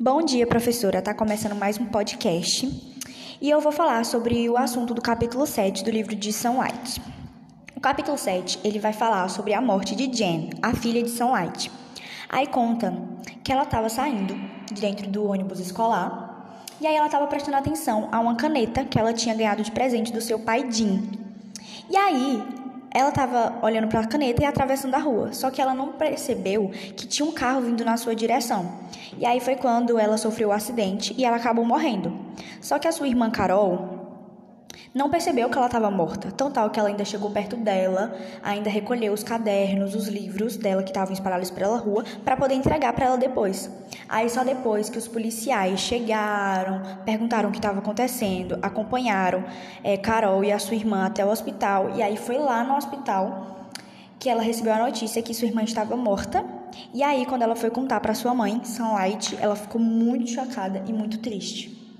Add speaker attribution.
Speaker 1: Bom dia, professora. Tá começando mais um podcast e eu vou falar sobre o assunto do capítulo 7 do livro de São White. O capítulo 7, ele vai falar sobre a morte de Jen, a filha de São White. Aí conta que ela estava saindo de dentro do ônibus escolar e aí ela estava prestando atenção a uma caneta que ela tinha ganhado de presente do seu pai Jim. E aí, ela estava olhando para a caneta e atravessando a rua, só que ela não percebeu que tinha um carro vindo na sua direção. E aí foi quando ela sofreu o um acidente e ela acabou morrendo. Só que a sua irmã Carol não percebeu que ela estava morta, tão tal que ela ainda chegou perto dela, ainda recolheu os cadernos, os livros dela que estavam espalhados pela rua, para poder entregar para ela depois. Aí só depois que os policiais chegaram, perguntaram o que estava acontecendo, acompanharam é, Carol e a sua irmã até o hospital, e aí foi lá no hospital que ela recebeu a notícia que sua irmã estava morta. E aí, quando ela foi contar para sua mãe, Sunlight, ela ficou muito chocada e muito triste.